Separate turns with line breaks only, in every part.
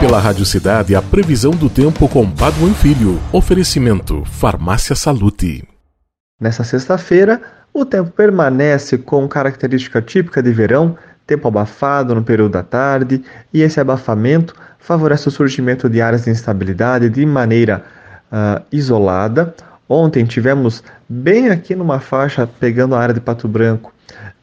Pela Rádio Cidade, a previsão do tempo com Paduan Filho. Oferecimento Farmácia Salute.
Nessa sexta-feira, o tempo permanece com característica típica de verão, tempo abafado no período da tarde, e esse abafamento favorece o surgimento de áreas de instabilidade de maneira uh, isolada. Ontem tivemos bem aqui numa faixa, pegando a área de Pato Branco,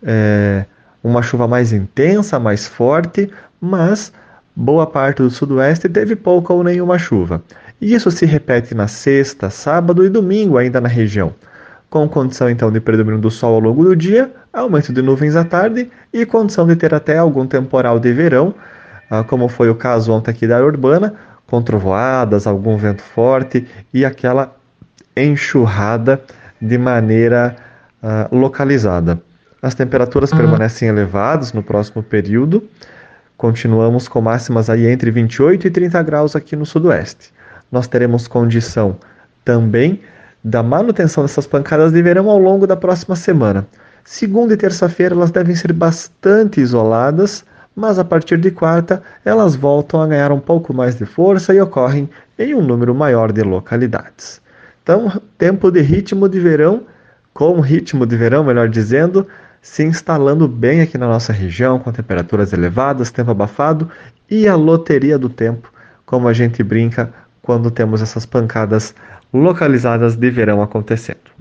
é, uma chuva mais intensa, mais forte, mas boa parte do sudoeste teve pouca ou nenhuma chuva. E isso se repete na sexta, sábado e domingo ainda na região, com condição então de predomínio do sol ao longo do dia, aumento de nuvens à tarde e condição de ter até algum temporal de verão, ah, como foi o caso ontem aqui da Urbana, com trovoadas, algum vento forte e aquela enxurrada de maneira uh, localizada. As temperaturas uhum. permanecem elevadas no próximo período, Continuamos com máximas aí entre 28 e 30 graus aqui no sudoeste. Nós teremos condição também da manutenção dessas pancadas de verão ao longo da próxima semana. Segunda e terça-feira elas devem ser bastante isoladas, mas a partir de quarta elas voltam a ganhar um pouco mais de força e ocorrem em um número maior de localidades. Então, tempo de ritmo de verão, com ritmo de verão, melhor dizendo, se instalando bem aqui na nossa região, com temperaturas elevadas, tempo abafado e a loteria do tempo, como a gente brinca quando temos essas pancadas localizadas de verão acontecendo.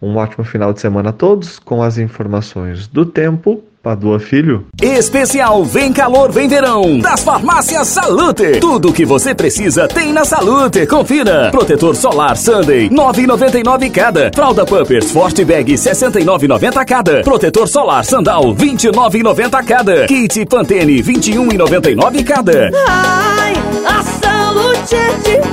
Um ótimo final de semana a todos com as informações do tempo Padua Filho.
Especial Vem Calor, Vem Verão, das farmácias Salute. Tudo o que você precisa tem na Salute. Confira. Protetor solar Sunday, 9,99 cada. Fralda Pampers Forte Bag, 69,90 cada. Protetor solar Sandal, 29,90 cada. Kit Pantene, 21,99 cada.
Ai, a Salute é de